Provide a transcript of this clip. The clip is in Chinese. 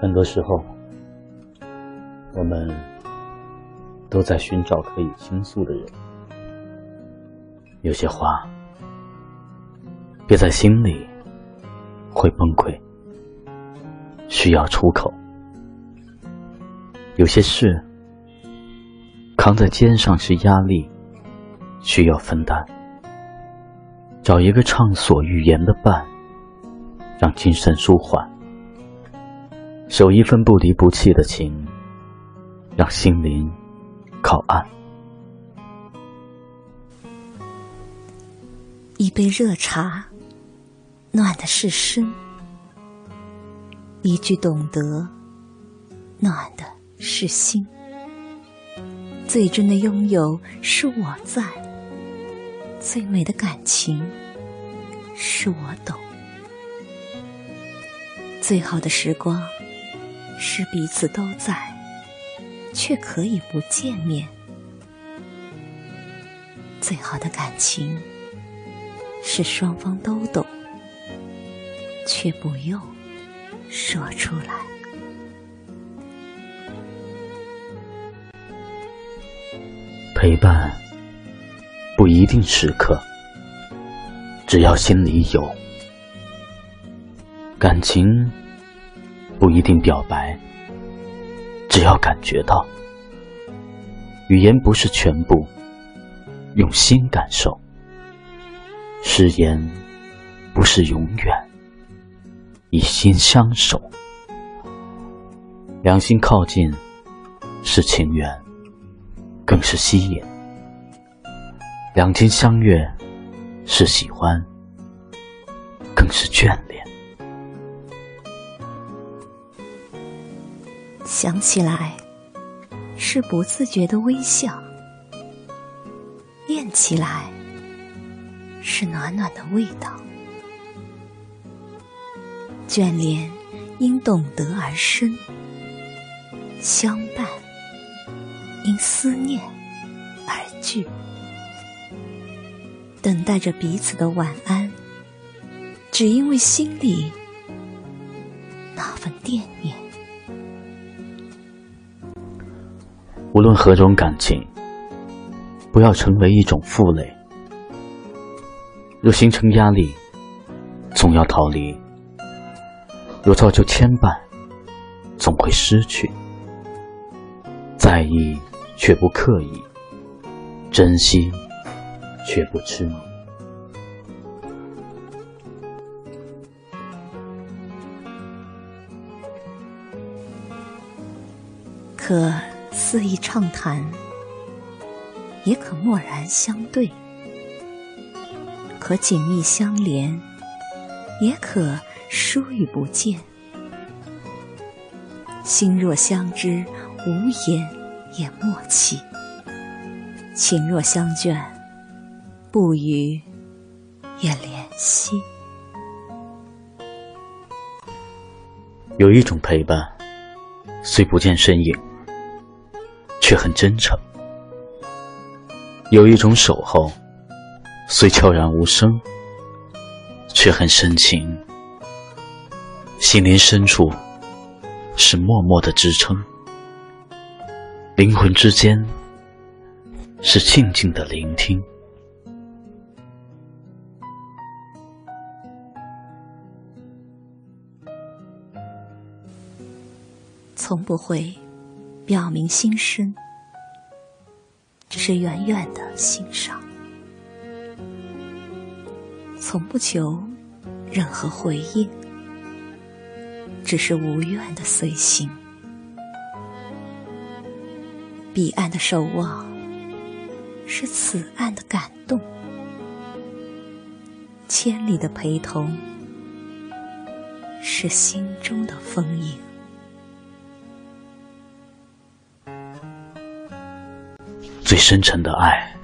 很多时候，我们都在寻找可以倾诉的人。有些话憋在心里会崩溃，需要出口；有些事扛在肩上是压力，需要分担。找一个畅所欲言的伴，让精神舒缓。守一份不离不弃的情，让心灵靠岸。一杯热茶，暖的是身；一句懂得，暖的是心。最真的拥有是我在，最美的感情是我懂，最好的时光。是彼此都在，却可以不见面。最好的感情是双方都懂，却不用说出来。陪伴不一定时刻，只要心里有感情。不一定表白，只要感觉到。语言不是全部，用心感受。誓言不是永远，以心相守。两心靠近是情缘，更是吸引。两情相悦是喜欢，更是眷恋。想起来，是不自觉的微笑；念起来，是暖暖的味道。眷恋因懂得而生，相伴因思念而聚。等待着彼此的晚安，只因为心里那份惦念。无论何种感情，不要成为一种负累。若形成压力，总要逃离；若造就牵绊，总会失去。在意却不刻意，珍惜却不痴迷。可。肆意畅谈，也可默然相对；可紧密相连，也可疏与不见。心若相知，无言也默契；情若相眷，不语也怜惜。有一种陪伴，虽不见身影。却很真诚，有一种守候，虽悄然无声，却很深情。心灵深处是默默的支撑，灵魂之间是静静的聆听，从不会。表明心声，只是远远的欣赏，从不求任何回应，只是无怨的随行。彼岸的守望，是此岸的感动；千里的陪同，是心中的丰盈。最深沉的爱，